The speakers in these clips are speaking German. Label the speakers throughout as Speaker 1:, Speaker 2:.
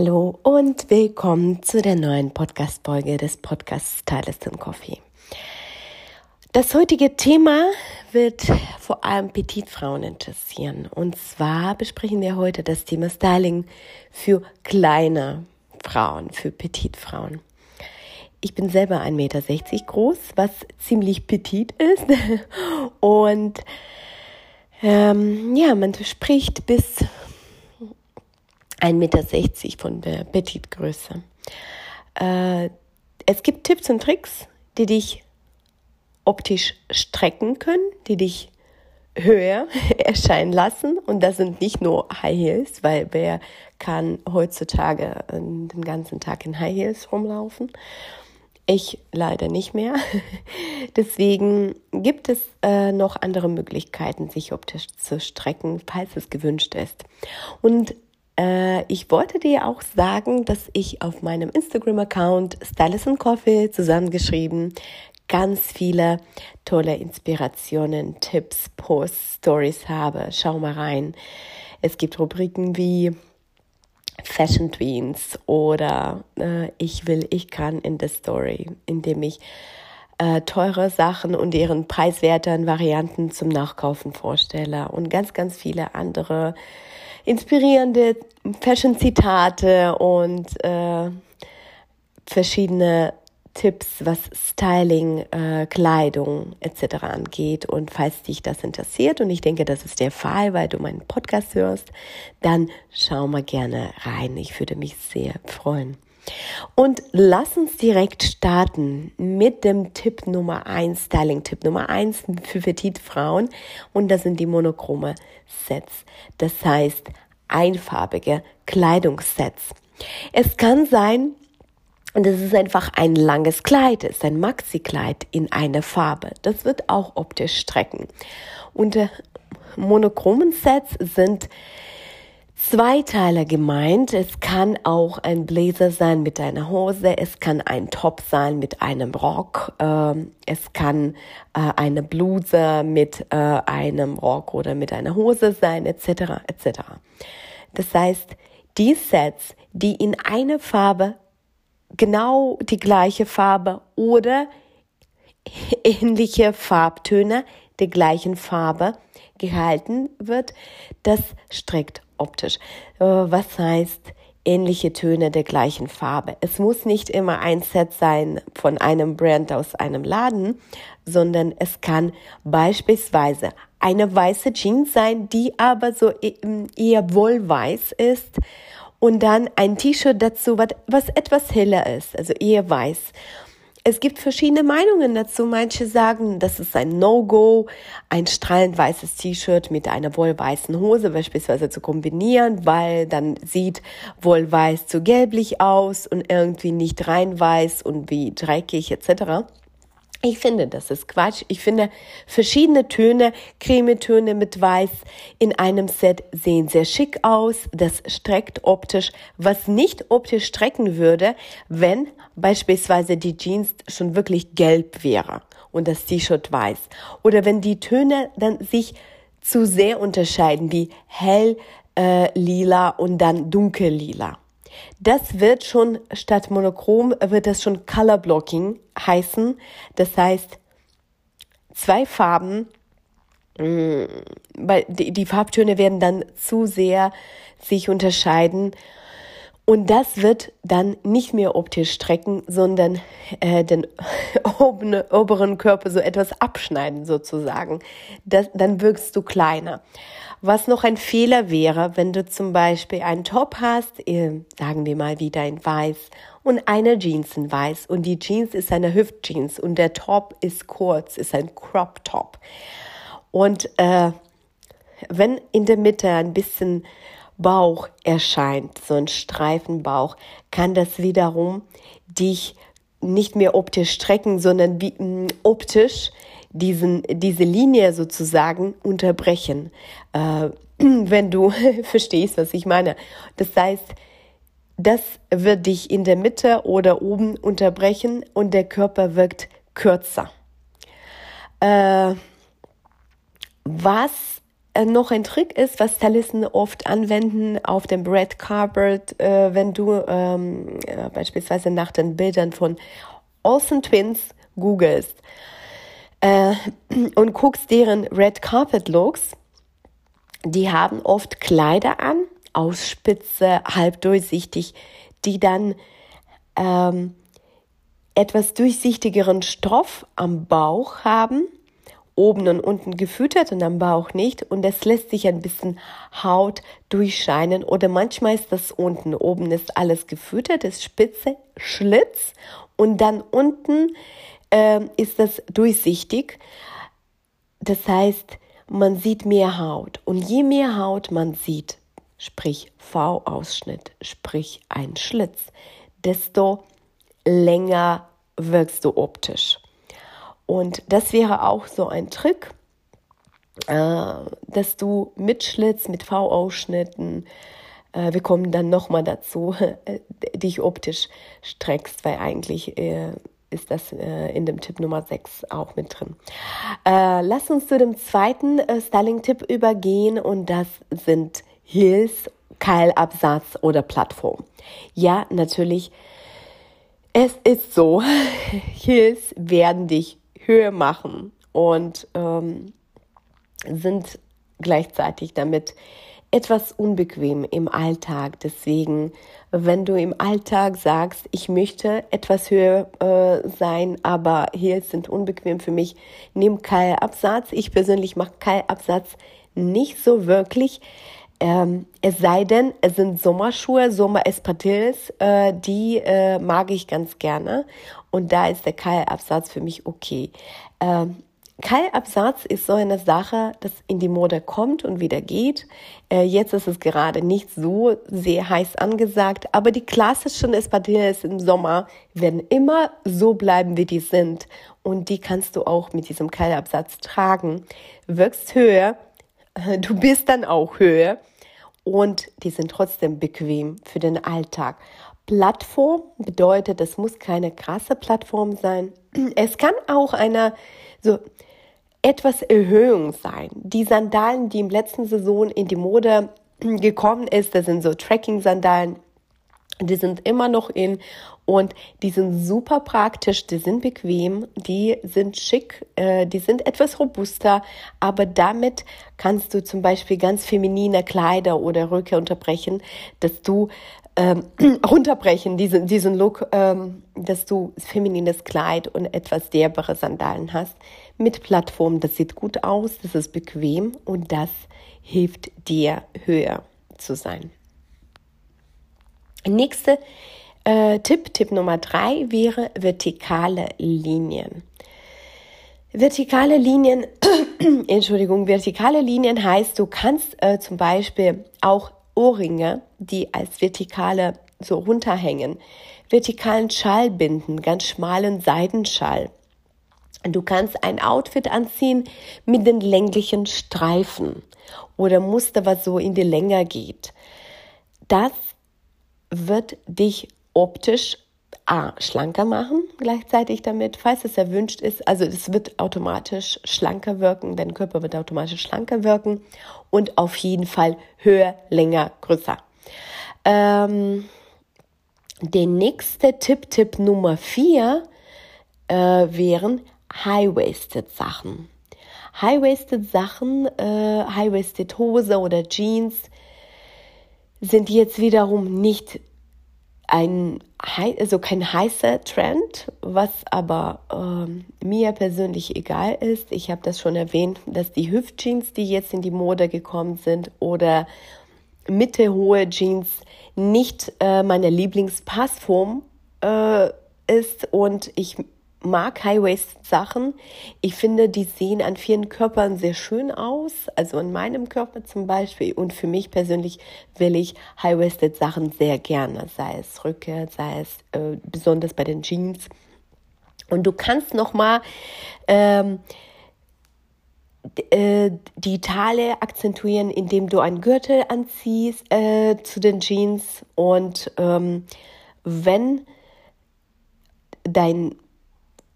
Speaker 1: Hallo und willkommen zu der neuen Podcast-Folge des Podcasts Stylist and Coffee. Das heutige Thema wird vor allem Petitfrauen interessieren. Und zwar besprechen wir heute das Thema Styling für kleine Frauen, für Petitfrauen. Ich bin selber 1,60 Meter groß, was ziemlich petit ist. Und ähm, ja, man spricht bis 1,60 Meter von der Petitgröße. Äh, es gibt Tipps und Tricks, die dich optisch strecken können, die dich höher erscheinen lassen. Und das sind nicht nur High Heels, weil wer kann heutzutage den ganzen Tag in High Heels rumlaufen? Ich leider nicht mehr. Deswegen gibt es äh, noch andere Möglichkeiten, sich optisch zu strecken, falls es gewünscht ist. Und äh, ich wollte dir auch sagen, dass ich auf meinem Instagram-Account Stylist and Coffee zusammengeschrieben ganz viele tolle Inspirationen, Tipps, Posts, Stories habe. Schau mal rein. Es gibt Rubriken wie Fashion Tweens oder äh, Ich will, ich kann in der Story, in dem ich äh, teure Sachen und ihren preiswerten Varianten zum Nachkaufen vorstelle und ganz, ganz viele andere inspirierende Fashion-Zitate und äh, verschiedene Tipps, was Styling, äh, Kleidung etc. angeht. Und falls dich das interessiert, und ich denke, das ist der Fall, weil du meinen Podcast hörst, dann schau mal gerne rein. Ich würde mich sehr freuen. Und lass uns direkt starten mit dem Tipp Nummer eins, Styling-Tipp Nummer eins für Petite Frauen. Und das sind die monochrome Sets. Das heißt, einfarbige Kleidungssets. Es kann sein, und es ist einfach ein langes Kleid, es ist ein Maxi-Kleid in einer Farbe. Das wird auch optisch strecken. Und äh, monochromen Sets sind zwei Teile gemeint. Es kann auch ein Blazer sein mit einer Hose, es kann ein Top sein mit einem Rock, äh, es kann äh, eine Bluse mit äh, einem Rock oder mit einer Hose sein, etc. etc. Das heißt, die Sets, die in einer Farbe genau die gleiche Farbe oder ähnliche Farbtöne der gleichen Farbe gehalten wird, das streckt optisch. Äh, was heißt ähnliche Töne der gleichen Farbe? Es muss nicht immer ein Set sein von einem Brand aus einem Laden, sondern es kann beispielsweise eine weiße Jeans sein, die aber so e-, eher wollweiß ist und dann ein T-Shirt dazu, was etwas heller ist, also eher weiß. Es gibt verschiedene Meinungen dazu. Manche sagen, das ist ein No-Go, ein strahlend weißes T-Shirt mit einer wollweißen Hose beispielsweise zu kombinieren, weil dann sieht wollweiß zu gelblich aus und irgendwie nicht rein weiß und wie dreckig etc. Ich finde, das ist Quatsch. Ich finde, verschiedene Töne, Cremetöne mit Weiß in einem Set sehen sehr schick aus. Das streckt optisch, was nicht optisch strecken würde, wenn beispielsweise die Jeans schon wirklich gelb wäre und das T-Shirt weiß. Oder wenn die Töne dann sich zu sehr unterscheiden, wie hell, äh, lila und dann dunkel lila. Das wird schon statt monochrom wird das schon Color Blocking heißen. Das heißt, zwei Farben, mm, weil die Farbtöne werden dann zu sehr sich unterscheiden. Und das wird dann nicht mehr optisch strecken, sondern äh, den oberen Körper so etwas abschneiden sozusagen. Das, dann wirkst du kleiner. Was noch ein Fehler wäre, wenn du zum Beispiel einen Top hast, äh, sagen wir mal wieder in weiß und eine Jeans in weiß und die Jeans ist eine Hüftjeans und der Top ist kurz, ist ein Crop Top. Und äh, wenn in der Mitte ein bisschen Bauch erscheint, so ein Streifenbauch, kann das wiederum dich nicht mehr optisch strecken, sondern wie, mh, optisch diesen, diese Linie sozusagen unterbrechen, äh, wenn du verstehst, was ich meine. Das heißt, das wird dich in der Mitte oder oben unterbrechen und der Körper wirkt kürzer. Äh, was noch ein Trick ist, was Stylisten oft anwenden auf dem Red Carpet, äh, wenn du ähm, äh, beispielsweise nach den Bildern von Olsen Twins googelst äh, und guckst deren Red Carpet Looks, die haben oft Kleider an, aus Spitze, halb durchsichtig, die dann ähm, etwas durchsichtigeren Stoff am Bauch haben, oben und unten gefüttert und am Bauch nicht. Und das lässt sich ein bisschen Haut durchscheinen. Oder manchmal ist das unten. Oben ist alles gefüttert, ist Spitze, Schlitz und dann unten äh, ist das durchsichtig. Das heißt, man sieht mehr Haut. Und je mehr Haut man sieht, sprich V-Ausschnitt, sprich ein Schlitz, desto länger wirkst du optisch. Und das wäre auch so ein Trick, äh, dass du mit Schlitz, mit V-Ausschnitten, äh, wir kommen dann nochmal dazu, äh, dich optisch streckst, weil eigentlich äh, ist das äh, in dem Tipp Nummer 6 auch mit drin. Äh, lass uns zu dem zweiten äh, Styling-Tipp übergehen und das sind Heels, Keilabsatz oder Plattform. Ja, natürlich, es ist so, Heels werden dich höher machen und ähm, sind gleichzeitig damit etwas unbequem im Alltag. Deswegen, wenn du im Alltag sagst, ich möchte etwas höher äh, sein, aber Heels sind unbequem für mich, nimm Keilabsatz. Ich persönlich mache Keilabsatz nicht so wirklich. Ähm, es sei denn, es sind Sommerschuhe, Sommer-Espadrilles, äh, die äh, mag ich ganz gerne. Und da ist der Keilabsatz für mich okay. Ähm, Keilabsatz ist so eine Sache, das in die Mode kommt und wieder geht. Äh, jetzt ist es gerade nicht so sehr heiß angesagt, aber die klassischen Espadrilles im Sommer werden immer so bleiben, wie die sind. Und die kannst du auch mit diesem Keilabsatz tragen. Wirkst höher, du bist dann auch höher und die sind trotzdem bequem für den Alltag. Plattform bedeutet, es muss keine krasse Plattform sein. Es kann auch eine so etwas Erhöhung sein. Die Sandalen, die im letzten Saison in die Mode gekommen ist, das sind so Tracking-Sandalen. Die sind immer noch in und die sind super praktisch, die sind bequem, die sind schick, äh, die sind etwas robuster, aber damit kannst du zum Beispiel ganz feminine Kleider oder Röcke unterbrechen, dass du ähm, runterbrechen, diesen, diesen Look, ähm, dass du feminines Kleid und etwas derbere Sandalen hast mit Plattform. Das sieht gut aus, das ist bequem und das hilft dir höher zu sein. Nächster äh, Tipp, Tipp Nummer drei wäre vertikale Linien. Vertikale Linien, Entschuldigung, vertikale Linien heißt, du kannst äh, zum Beispiel auch Ohrringe, die als vertikale so runterhängen, vertikalen Schall binden, ganz schmalen Seidenschall. Du kannst ein Outfit anziehen mit den länglichen Streifen oder Muster, was so in die Länge geht. Das wird dich optisch A, schlanker machen gleichzeitig damit, falls es erwünscht ist. Also es wird automatisch schlanker wirken, dein Körper wird automatisch schlanker wirken und auf jeden Fall höher, länger, größer. Ähm, der nächste Tipp, Tipp Nummer vier, äh, wären High-Waisted Sachen. High-Waisted Sachen, äh, High-Waisted Hose oder Jeans sind jetzt wiederum nicht ein also kein heißer Trend, was aber ähm, mir persönlich egal ist. Ich habe das schon erwähnt, dass die Hüftjeans, die jetzt in die Mode gekommen sind, oder mittelhohe Jeans nicht äh, meine Lieblingspassform äh, ist und ich mag High-Waist-Sachen. Ich finde, die sehen an vielen Körpern sehr schön aus. Also an meinem Körper zum Beispiel. Und für mich persönlich will ich High-Waisted-Sachen sehr gerne. Sei es Rückkehr, sei es äh, besonders bei den Jeans. Und du kannst noch mal ähm, äh, die Taille akzentuieren, indem du einen Gürtel anziehst äh, zu den Jeans und ähm, wenn dein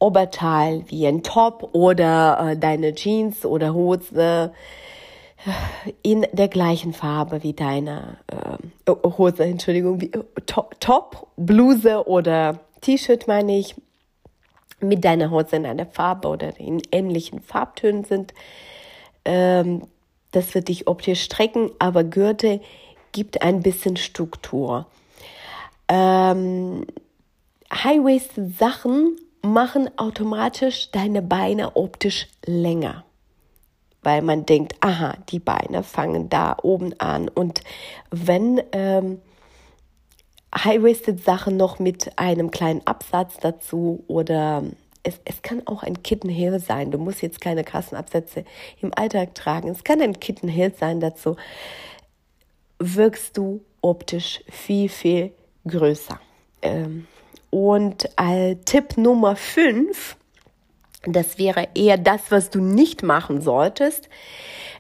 Speaker 1: Oberteil wie ein Top oder äh, deine Jeans oder Hose in der gleichen Farbe wie deine äh, Hose, Entschuldigung, wie, Top, Bluse oder T-Shirt meine ich, mit deiner Hose in einer Farbe oder in ähnlichen Farbtönen sind. Ähm, das wird dich optisch strecken, aber Gürtel gibt ein bisschen Struktur. Ähm, High-Waisted Sachen machen automatisch deine Beine optisch länger. Weil man denkt, aha, die Beine fangen da oben an. Und wenn ähm, High-Waisted Sachen noch mit einem kleinen Absatz dazu oder es, es kann auch ein Kittenhill sein. Du musst jetzt keine krassen Absätze im Alltag tragen. Es kann ein Kittenhill sein dazu. Wirkst du optisch viel, viel größer. Ähm, und äh, Tipp Nummer 5, das wäre eher das, was du nicht machen solltest.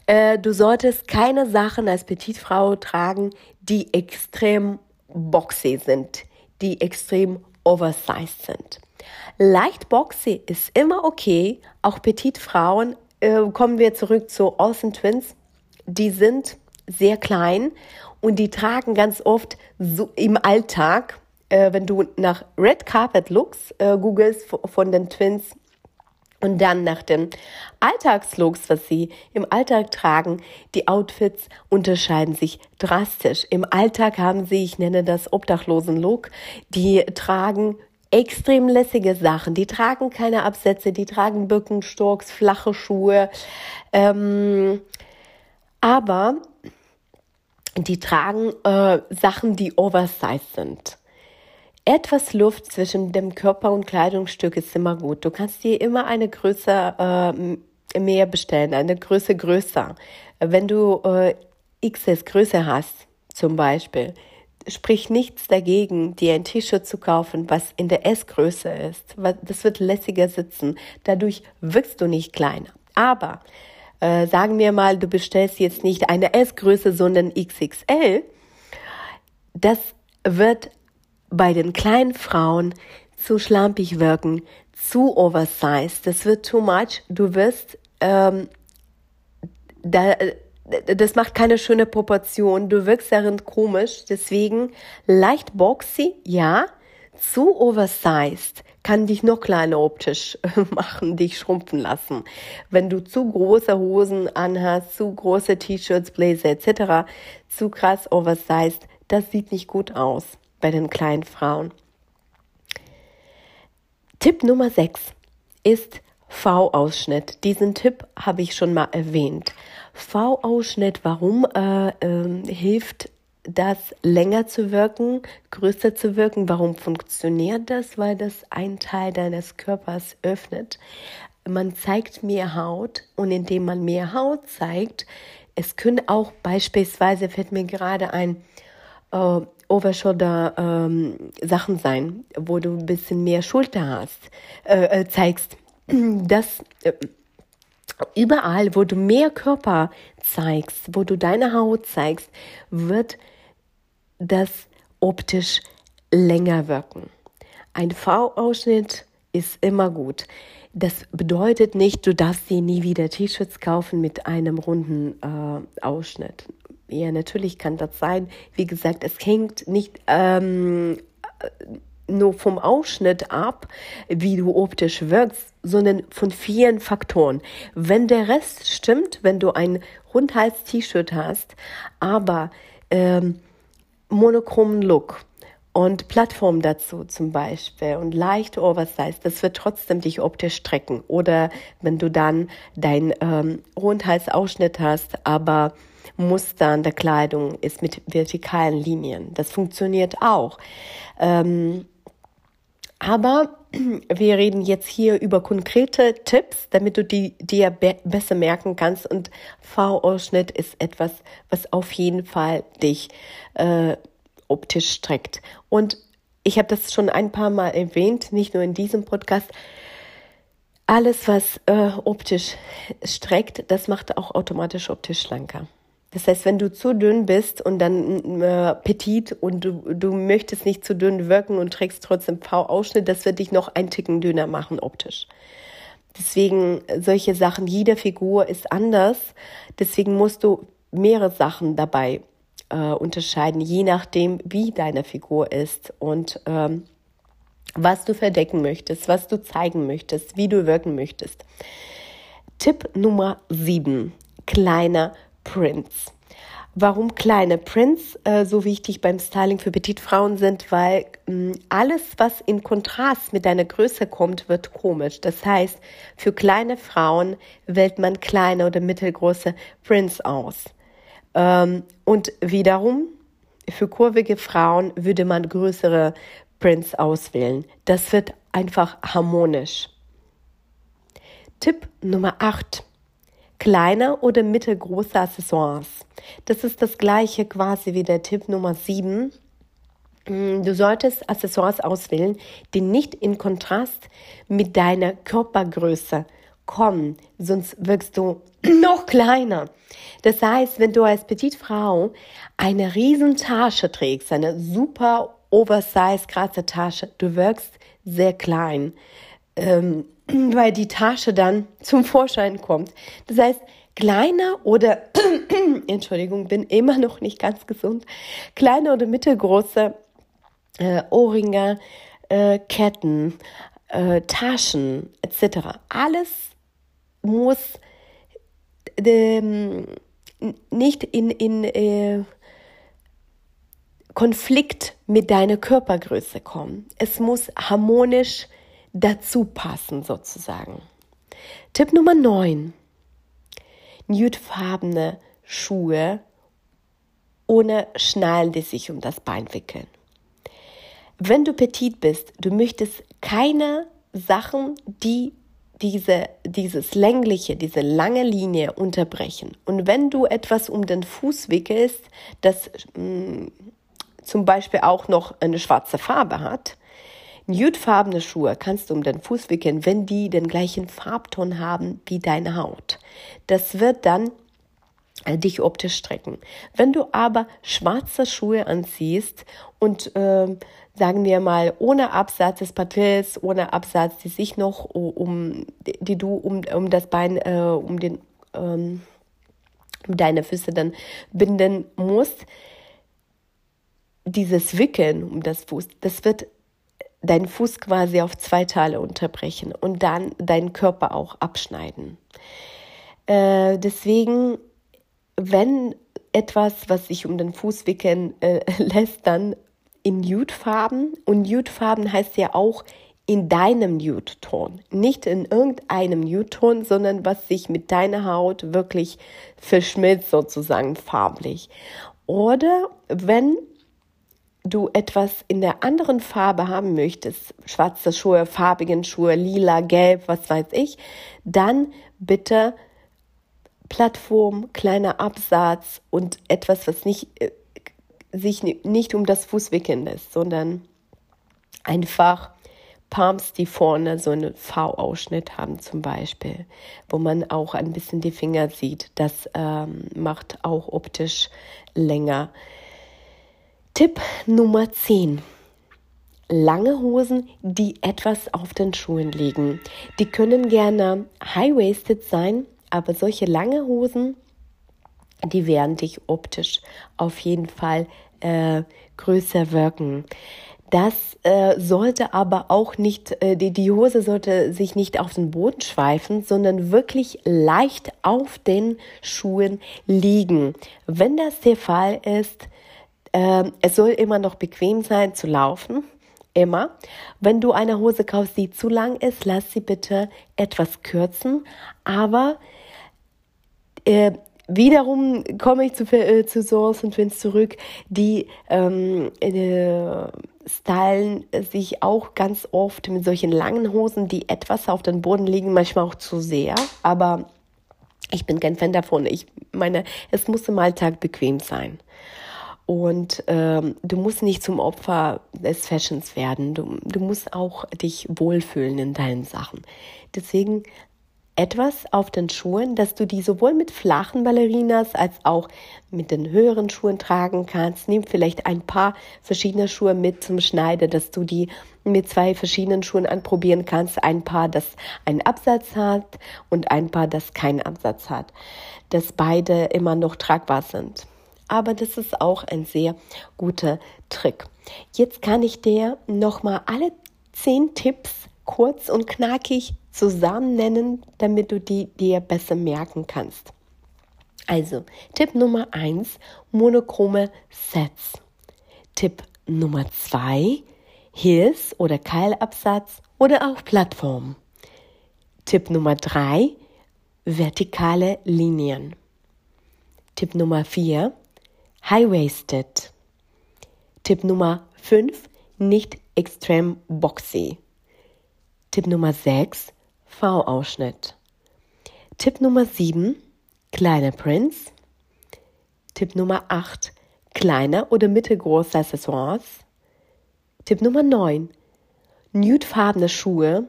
Speaker 1: Äh, du solltest keine Sachen als Petitfrau tragen, die extrem boxy sind, die extrem oversized sind. Leicht boxy ist immer okay. Auch Petitfrauen, äh, kommen wir zurück zu Olsen Twins, die sind sehr klein und die tragen ganz oft so im Alltag, äh, wenn du nach Red Carpet Looks äh, googelst von den Twins, und dann nach den Alltagslooks, was sie im Alltag tragen, die Outfits unterscheiden sich drastisch. Im Alltag haben sie, ich nenne das Obdachlosen-Look, die tragen extrem lässige Sachen. Die tragen keine Absätze, die tragen Bückenstocks, flache Schuhe. Ähm, aber die tragen äh, Sachen, die oversized sind. Etwas Luft zwischen dem Körper und Kleidungsstück ist immer gut. Du kannst dir immer eine Größe äh, mehr bestellen, eine Größe größer. Wenn du äh, XS Größe hast, zum Beispiel, sprich nichts dagegen, dir ein T-Shirt zu kaufen, was in der S-Größe ist. Das wird lässiger sitzen. Dadurch wirkst du nicht kleiner. Aber äh, sagen wir mal, du bestellst jetzt nicht eine S-Größe, sondern XXL. Das wird bei den kleinen Frauen zu schlampig wirken, zu oversized. Das wird too much. Du wirst, ähm, da, das macht keine schöne Proportion. Du wirkst darin komisch. Deswegen leicht boxy, ja. Zu oversized kann dich noch kleiner optisch machen, dich schrumpfen lassen. Wenn du zu große Hosen anhast, zu große T-Shirts, Blazer etc., zu krass oversized, das sieht nicht gut aus bei den kleinen Frauen. Tipp Nummer 6 ist V-Ausschnitt. Diesen Tipp habe ich schon mal erwähnt. V-Ausschnitt, warum äh, äh, hilft das länger zu wirken, größer zu wirken? Warum funktioniert das? Weil das ein Teil deines Körpers öffnet. Man zeigt mehr Haut und indem man mehr Haut zeigt, es können auch beispielsweise, fällt mir gerade ein, äh, Overshoulder ähm, Sachen sein, wo du ein bisschen mehr Schulter hast, äh, äh, zeigst. Das äh, überall, wo du mehr Körper zeigst, wo du deine Haut zeigst, wird das optisch länger wirken. Ein V-Ausschnitt ist immer gut. Das bedeutet nicht, du darfst dir nie wieder T-Shirts kaufen mit einem runden äh, Ausschnitt. Ja, natürlich kann das sein. Wie gesagt, es hängt nicht ähm, nur vom Ausschnitt ab, wie du optisch wirkst, sondern von vielen Faktoren. Wenn der Rest stimmt, wenn du ein Rundhals-T-Shirt hast, aber ähm, monochromen Look und Plattform dazu zum Beispiel und leicht oversized, das wird trotzdem dich optisch strecken. Oder wenn du dann dein ähm, Rundhalsausschnitt hast, aber Muster an der Kleidung ist mit vertikalen Linien. Das funktioniert auch. Ähm, aber wir reden jetzt hier über konkrete Tipps, damit du die dir be besser merken kannst. Und V-Ausschnitt ist etwas, was auf jeden Fall dich äh, optisch streckt. Und ich habe das schon ein paar Mal erwähnt, nicht nur in diesem Podcast. alles, was äh, optisch streckt, das macht auch automatisch optisch schlanker. Das heißt, wenn du zu dünn bist und dann äh, petit und du, du möchtest nicht zu dünn wirken und trägst trotzdem V-Ausschnitt, das wird dich noch ein Ticken dünner machen optisch. Deswegen solche Sachen, jede Figur ist anders. Deswegen musst du mehrere Sachen dabei äh, unterscheiden, je nachdem, wie deine Figur ist und ähm, was du verdecken möchtest, was du zeigen möchtest, wie du wirken möchtest. Tipp Nummer 7. Kleiner Prints. Warum kleine Prints äh, so wichtig beim Styling für Petitfrauen sind, weil mh, alles, was in Kontrast mit deiner Größe kommt, wird komisch. Das heißt, für kleine Frauen wählt man kleine oder mittelgroße Prints aus. Ähm, und wiederum, für kurvige Frauen würde man größere Prints auswählen. Das wird einfach harmonisch. Tipp Nummer 8 kleine oder mittelgroße Accessoires. Das ist das gleiche quasi wie der Tipp Nummer 7. Mm, du solltest Accessoires auswählen, die nicht in Kontrast mit deiner Körpergröße kommen, sonst wirkst du noch kleiner. Das heißt, wenn du als Petitfrau eine riesen Tasche trägst, eine super oversize krasse Tasche, du wirkst sehr klein. Ähm, weil die Tasche dann zum Vorschein kommt. Das heißt, kleiner oder, Entschuldigung, bin immer noch nicht ganz gesund, kleine oder mittelgroße äh, Ohrringe, äh, Ketten, äh, Taschen etc. Alles muss ähm, nicht in, in äh, Konflikt mit deiner Körpergröße kommen. Es muss harmonisch dazu passen sozusagen. Tipp Nummer 9. Nudefarbene Schuhe ohne Schnallen, die sich um das Bein wickeln. Wenn du petit bist, du möchtest keine Sachen, die diese, dieses längliche, diese lange Linie unterbrechen. Und wenn du etwas um den Fuß wickelst, das mh, mm, zum Beispiel auch noch eine schwarze Farbe hat, Nudefarbene Schuhe kannst du um den Fuß wickeln, wenn die den gleichen Farbton haben wie deine Haut. Das wird dann äh, dich optisch strecken. Wenn du aber schwarze Schuhe anziehst und äh, sagen wir mal ohne Absatz des Patels, ohne Absatz, die sich noch um die du um, um das Bein äh, um den ähm, um deine Füße dann binden musst, dieses Wickeln um das Fuß, das wird deinen Fuß quasi auf zwei Teile unterbrechen und dann deinen Körper auch abschneiden. Äh, deswegen, wenn etwas, was sich um den Fuß wickeln äh, lässt, dann in Nude-Farben. Und Nude-Farben heißt ja auch in deinem Nude-Ton. Nicht in irgendeinem Nude-Ton, sondern was sich mit deiner Haut wirklich verschmilzt, sozusagen farblich. Oder wenn du etwas in der anderen Farbe haben möchtest, schwarze Schuhe, farbigen Schuhe, lila, gelb, was weiß ich, dann bitte Plattform, kleiner Absatz und etwas, was nicht, äh, sich nicht um das Fuß wickeln lässt, sondern einfach Palms, die vorne so einen V-Ausschnitt haben zum Beispiel, wo man auch ein bisschen die Finger sieht. Das ähm, macht auch optisch länger. Tipp Nummer 10. Lange Hosen, die etwas auf den Schuhen liegen. Die können gerne high-waisted sein, aber solche lange Hosen, die werden dich optisch auf jeden Fall äh, größer wirken. Das äh, sollte aber auch nicht, äh, die, die Hose sollte sich nicht auf den Boden schweifen, sondern wirklich leicht auf den Schuhen liegen. Wenn das der Fall ist, ähm, es soll immer noch bequem sein zu laufen. Immer. Wenn du eine Hose kaufst, die zu lang ist, lass sie bitte etwas kürzen. Aber äh, wiederum komme ich zu, äh, zu Source und Twins zurück, die ähm, äh, stylen sich auch ganz oft mit solchen langen Hosen, die etwas auf den Boden liegen, manchmal auch zu sehr. Aber ich bin kein Fan davon. Ich meine, es muss im Alltag bequem sein. Und ähm, du musst nicht zum Opfer des Fashions werden. Du, du musst auch dich wohlfühlen in deinen Sachen. Deswegen etwas auf den Schuhen, dass du die sowohl mit flachen Ballerinas als auch mit den höheren Schuhen tragen kannst. Nimm vielleicht ein paar verschiedene Schuhe mit zum Schneider, dass du die mit zwei verschiedenen Schuhen anprobieren kannst. Ein Paar, das einen Absatz hat und ein Paar, das keinen Absatz hat. Dass beide immer noch tragbar sind. Aber das ist auch ein sehr guter Trick. Jetzt kann ich dir nochmal alle zehn Tipps kurz und knackig zusammen nennen, damit du die dir besser merken kannst. Also, Tipp Nummer 1, monochrome Sets. Tipp Nummer 2, Heels oder Keilabsatz oder auch Plattform. Tipp Nummer 3, vertikale Linien. Tipp Nummer 4, High-Waisted. Tipp Nummer 5, nicht extrem boxy. Tipp Nummer 6, V-Ausschnitt. Tipp Nummer 7, kleine Prints. Tipp Nummer 8, kleine oder mittelgroße Accessoires. Tipp Nummer 9, nudefarbene Schuhe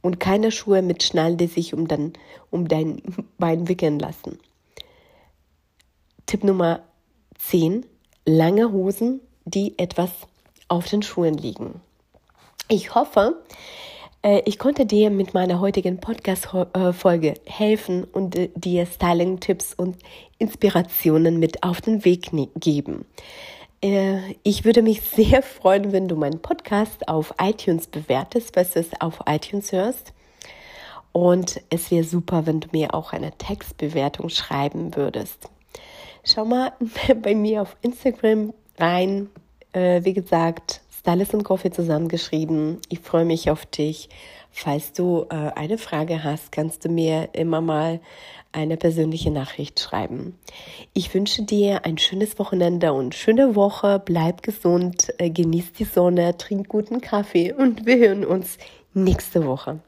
Speaker 1: und keine Schuhe mit Schnallen, die sich um, dein, um dein Bein wickeln lassen. Tipp Nummer 10, lange Hosen, die etwas auf den Schuhen liegen. Ich hoffe, ich konnte dir mit meiner heutigen Podcast-Folge helfen und äh, dir Styling-Tipps und Inspirationen mit auf den Weg geben. Äh, ich würde mich sehr freuen, wenn du meinen Podcast auf iTunes bewertest, was du es auf iTunes hörst. Und es wäre super, wenn du mir auch eine Textbewertung schreiben würdest. Schau mal bei mir auf Instagram rein. Wie gesagt, Stylist und Coffee zusammengeschrieben. Ich freue mich auf dich. Falls du äh, eine Frage hast, kannst du mir immer mal eine persönliche Nachricht schreiben. Ich wünsche dir ein schönes Wochenende und schöne Woche. Bleib gesund, äh, genieß die Sonne, trink guten Kaffee und wir hören uns nächste Woche.